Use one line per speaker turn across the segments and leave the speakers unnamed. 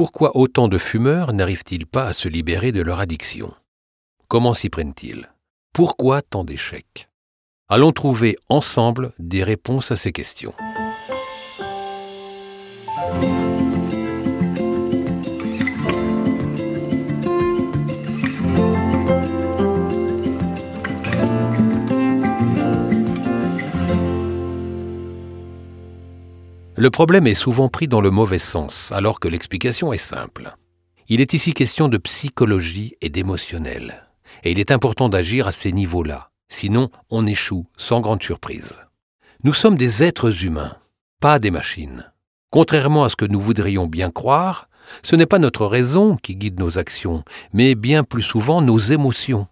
Pourquoi autant de fumeurs n'arrivent-ils pas à se libérer de leur addiction? Comment s'y prennent-ils? Pourquoi tant d'échecs? Allons trouver ensemble des réponses à ces questions. Le problème est souvent pris dans le mauvais sens, alors que l'explication est simple. Il est ici question de psychologie et d'émotionnel, et il est important d'agir à ces niveaux-là, sinon on échoue sans grande surprise. Nous sommes des êtres humains, pas des machines. Contrairement à ce que nous voudrions bien croire, ce n'est pas notre raison qui guide nos actions, mais bien plus souvent nos émotions.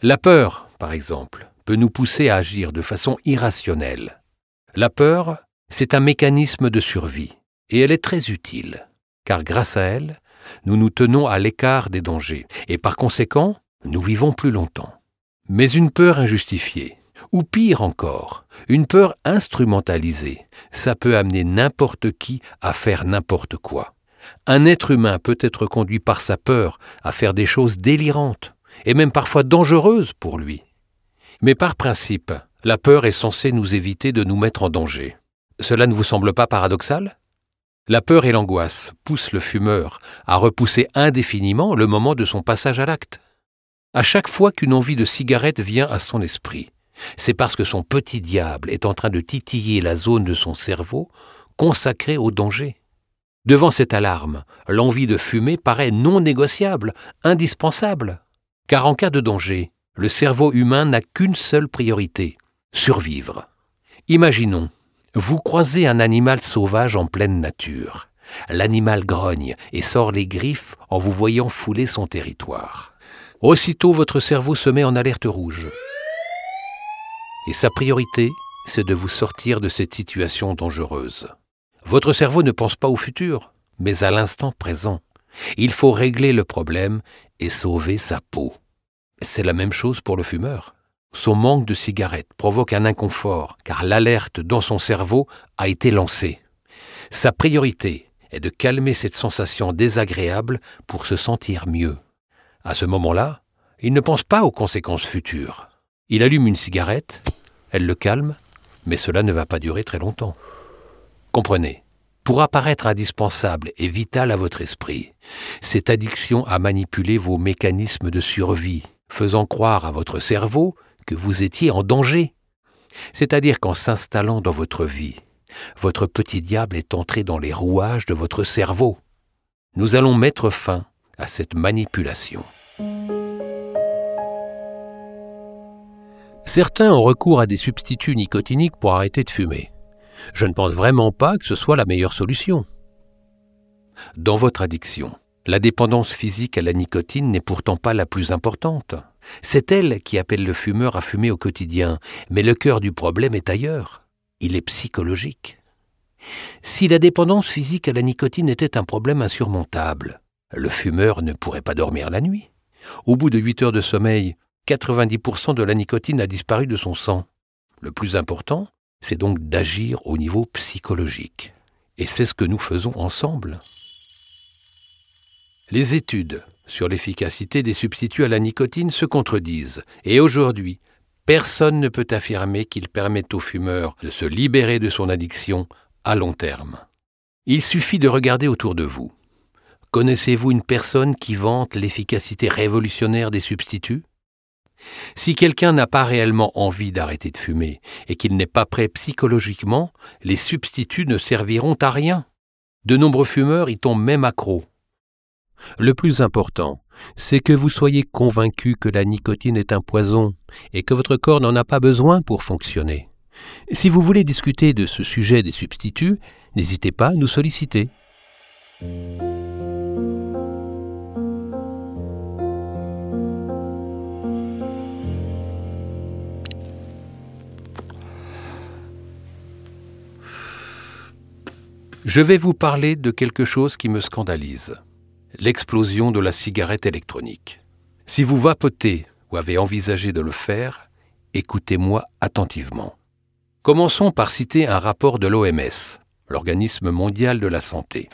La peur, par exemple, peut nous pousser à agir de façon irrationnelle. La peur c'est un mécanisme de survie, et elle est très utile, car grâce à elle, nous nous tenons à l'écart des dangers, et par conséquent, nous vivons plus longtemps. Mais une peur injustifiée, ou pire encore, une peur instrumentalisée, ça peut amener n'importe qui à faire n'importe quoi. Un être humain peut être conduit par sa peur à faire des choses délirantes, et même parfois dangereuses pour lui. Mais par principe, la peur est censée nous éviter de nous mettre en danger. Cela ne vous semble pas paradoxal? La peur et l'angoisse poussent le fumeur à repousser indéfiniment le moment de son passage à l'acte. À chaque fois qu'une envie de cigarette vient à son esprit, c'est parce que son petit diable est en train de titiller la zone de son cerveau consacrée au danger. Devant cette alarme, l'envie de fumer paraît non négociable, indispensable. Car en cas de danger, le cerveau humain n'a qu'une seule priorité, survivre. Imaginons vous croisez un animal sauvage en pleine nature. L'animal grogne et sort les griffes en vous voyant fouler son territoire. Aussitôt votre cerveau se met en alerte rouge. Et sa priorité, c'est de vous sortir de cette situation dangereuse. Votre cerveau ne pense pas au futur, mais à l'instant présent. Il faut régler le problème et sauver sa peau. C'est la même chose pour le fumeur. Son manque de cigarettes provoque un inconfort, car l'alerte dans son cerveau a été lancée. Sa priorité est de calmer cette sensation désagréable pour se sentir mieux. À ce moment-là, il ne pense pas aux conséquences futures. Il allume une cigarette, elle le calme, mais cela ne va pas durer très longtemps. Comprenez, pour apparaître indispensable et vital à votre esprit, cette addiction a manipulé vos mécanismes de survie, faisant croire à votre cerveau que vous étiez en danger. C'est-à-dire qu'en s'installant dans votre vie, votre petit diable est entré dans les rouages de votre cerveau. Nous allons mettre fin à cette manipulation. Certains ont recours à des substituts nicotiniques pour arrêter de fumer. Je ne pense vraiment pas que ce soit la meilleure solution. Dans votre addiction, la dépendance physique à la nicotine n'est pourtant pas la plus importante. C'est elle qui appelle le fumeur à fumer au quotidien, mais le cœur du problème est ailleurs. Il est psychologique. Si la dépendance physique à la nicotine était un problème insurmontable, le fumeur ne pourrait pas dormir la nuit. Au bout de huit heures de sommeil, 90% de la nicotine a disparu de son sang. Le plus important, c'est donc d'agir au niveau psychologique. Et c'est ce que nous faisons ensemble. Les études sur l'efficacité des substituts à la nicotine se contredisent, et aujourd'hui, personne ne peut affirmer qu'ils permettent au fumeur de se libérer de son addiction à long terme. Il suffit de regarder autour de vous. Connaissez-vous une personne qui vante l'efficacité révolutionnaire des substituts? Si quelqu'un n'a pas réellement envie d'arrêter de fumer et qu'il n'est pas prêt psychologiquement, les substituts ne serviront à rien. De nombreux fumeurs y tombent même accros. Le plus important, c'est que vous soyez convaincu que la nicotine est un poison et que votre corps n'en a pas besoin pour fonctionner. Si vous voulez discuter de ce sujet des substituts, n'hésitez pas à nous solliciter. Je vais vous parler de quelque chose qui me scandalise l'explosion de la cigarette électronique. Si vous vapotez ou avez envisagé de le faire, écoutez-moi attentivement. Commençons par citer un rapport de l'OMS, l'Organisme mondial de la santé.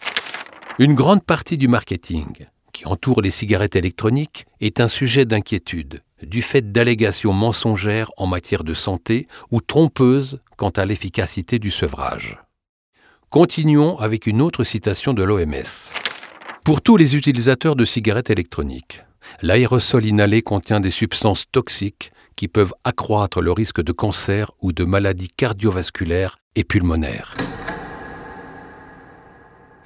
Une grande partie du marketing qui entoure les cigarettes électroniques est un sujet d'inquiétude, du fait d'allégations mensongères en matière de santé ou trompeuses quant à l'efficacité du sevrage. Continuons avec une autre citation de l'OMS. Pour tous les utilisateurs de cigarettes électroniques, l'aérosol inhalé contient des substances toxiques qui peuvent accroître le risque de cancer ou de maladies cardiovasculaires et pulmonaires.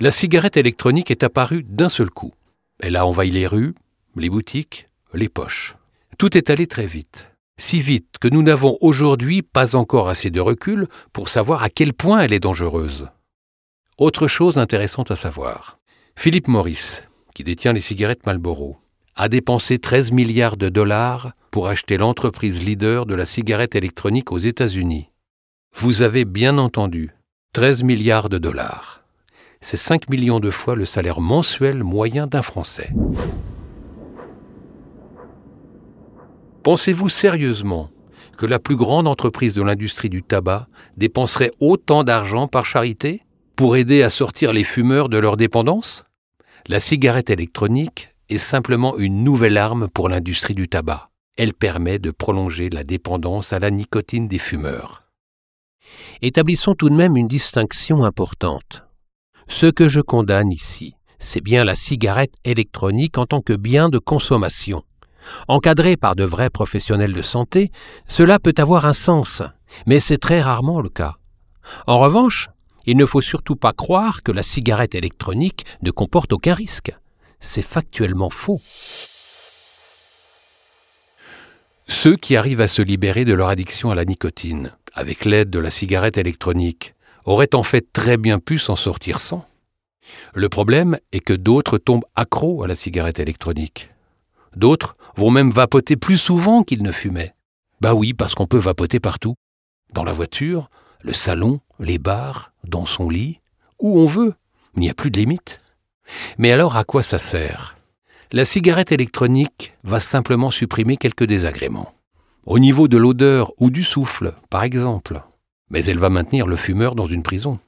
La cigarette électronique est apparue d'un seul coup. Elle a envahi les rues, les boutiques, les poches. Tout est allé très vite. Si vite que nous n'avons aujourd'hui pas encore assez de recul pour savoir à quel point elle est dangereuse. Autre chose intéressante à savoir. Philippe Morris, qui détient les cigarettes Marlboro, a dépensé 13 milliards de dollars pour acheter l'entreprise leader de la cigarette électronique aux États-Unis. Vous avez bien entendu, 13 milliards de dollars c'est 5 millions de fois le salaire mensuel moyen d'un Français. Pensez-vous sérieusement que la plus grande entreprise de l'industrie du tabac dépenserait autant d'argent par charité? Pour aider à sortir les fumeurs de leur dépendance? La cigarette électronique est simplement une nouvelle arme pour l'industrie du tabac. Elle permet de prolonger la dépendance à la nicotine des fumeurs. Établissons tout de même une distinction importante. Ce que je condamne ici, c'est bien la cigarette électronique en tant que bien de consommation. Encadré par de vrais professionnels de santé, cela peut avoir un sens, mais c'est très rarement le cas. En revanche, il ne faut surtout pas croire que la cigarette électronique ne comporte aucun risque. C'est factuellement faux. Ceux qui arrivent à se libérer de leur addiction à la nicotine, avec l'aide de la cigarette électronique, aurait en fait très bien pu s'en sortir sans. Le problème est que d'autres tombent accros à la cigarette électronique. D'autres vont même vapoter plus souvent qu'ils ne fumaient. Bah oui, parce qu'on peut vapoter partout. Dans la voiture, le salon, les bars, dans son lit, où on veut. Il n'y a plus de limite. Mais alors à quoi ça sert? La cigarette électronique va simplement supprimer quelques désagréments. Au niveau de l'odeur ou du souffle, par exemple mais elle va maintenir le fumeur dans une prison.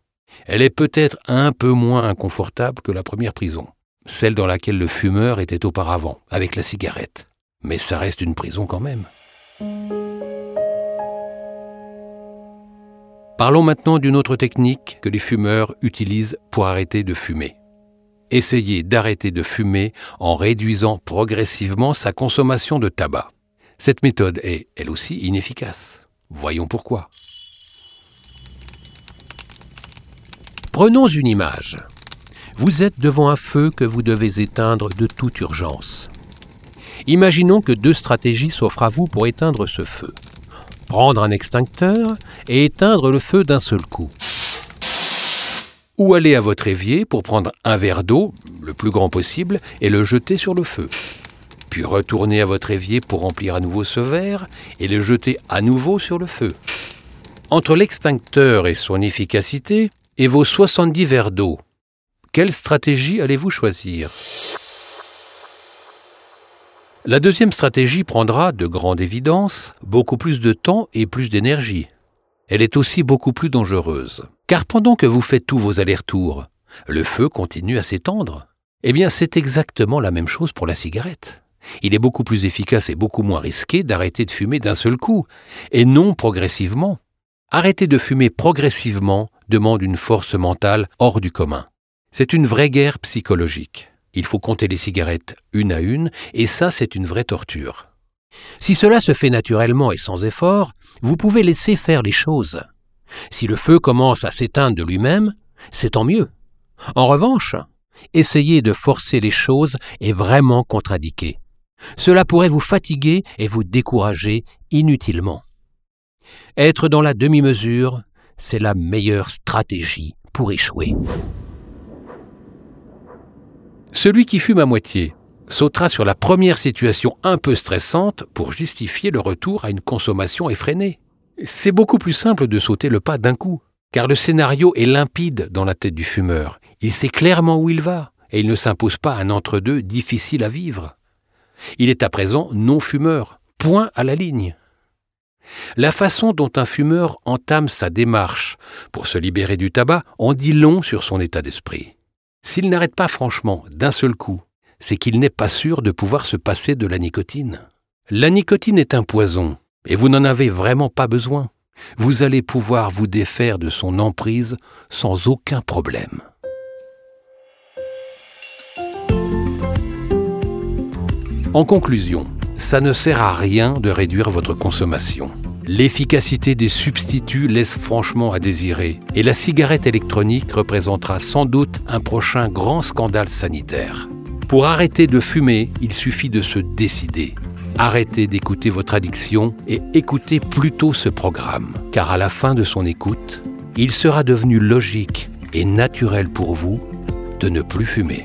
Elle est peut-être un peu moins inconfortable que la première prison, celle dans laquelle le fumeur était auparavant, avec la cigarette. Mais ça reste une prison quand même. Parlons maintenant d'une autre technique que les fumeurs utilisent pour arrêter de fumer. Essayez d'arrêter de fumer en réduisant progressivement sa consommation de tabac. Cette méthode est, elle aussi, inefficace. Voyons pourquoi. Prenons une image. Vous êtes devant un feu que vous devez éteindre de toute urgence. Imaginons que deux stratégies s'offrent à vous pour éteindre ce feu. Prendre un extincteur et éteindre le feu d'un seul coup. Ou aller à votre évier pour prendre un verre d'eau, le plus grand possible, et le jeter sur le feu. Puis retourner à votre évier pour remplir à nouveau ce verre et le jeter à nouveau sur le feu. Entre l'extincteur et son efficacité, et vos 70 verres d'eau. Quelle stratégie allez-vous choisir? La deuxième stratégie prendra, de grande évidence, beaucoup plus de temps et plus d'énergie. Elle est aussi beaucoup plus dangereuse, car pendant que vous faites tous vos allers-retours, le feu continue à s'étendre. Eh bien, c'est exactement la même chose pour la cigarette. Il est beaucoup plus efficace et beaucoup moins risqué d'arrêter de fumer d'un seul coup, et non progressivement. Arrêter de fumer progressivement demande une force mentale hors du commun. C'est une vraie guerre psychologique. Il faut compter les cigarettes une à une, et ça c'est une vraie torture. Si cela se fait naturellement et sans effort, vous pouvez laisser faire les choses. Si le feu commence à s'éteindre de lui-même, c'est tant mieux. En revanche, essayer de forcer les choses est vraiment contre-indiqué. Cela pourrait vous fatiguer et vous décourager inutilement. Être dans la demi-mesure, c'est la meilleure stratégie pour échouer. Celui qui fume à moitié sautera sur la première situation un peu stressante pour justifier le retour à une consommation effrénée. C'est beaucoup plus simple de sauter le pas d'un coup, car le scénario est limpide dans la tête du fumeur. Il sait clairement où il va, et il ne s'impose pas un entre-deux difficile à vivre. Il est à présent non-fumeur, point à la ligne. La façon dont un fumeur entame sa démarche pour se libérer du tabac en dit long sur son état d'esprit. S'il n'arrête pas franchement d'un seul coup, c'est qu'il n'est pas sûr de pouvoir se passer de la nicotine. La nicotine est un poison, et vous n'en avez vraiment pas besoin. Vous allez pouvoir vous défaire de son emprise sans aucun problème. En conclusion, ça ne sert à rien de réduire votre consommation. L'efficacité des substituts laisse franchement à désirer et la cigarette électronique représentera sans doute un prochain grand scandale sanitaire. Pour arrêter de fumer, il suffit de se décider. Arrêtez d'écouter votre addiction et écoutez plutôt ce programme, car à la fin de son écoute, il sera devenu logique et naturel pour vous de ne plus fumer.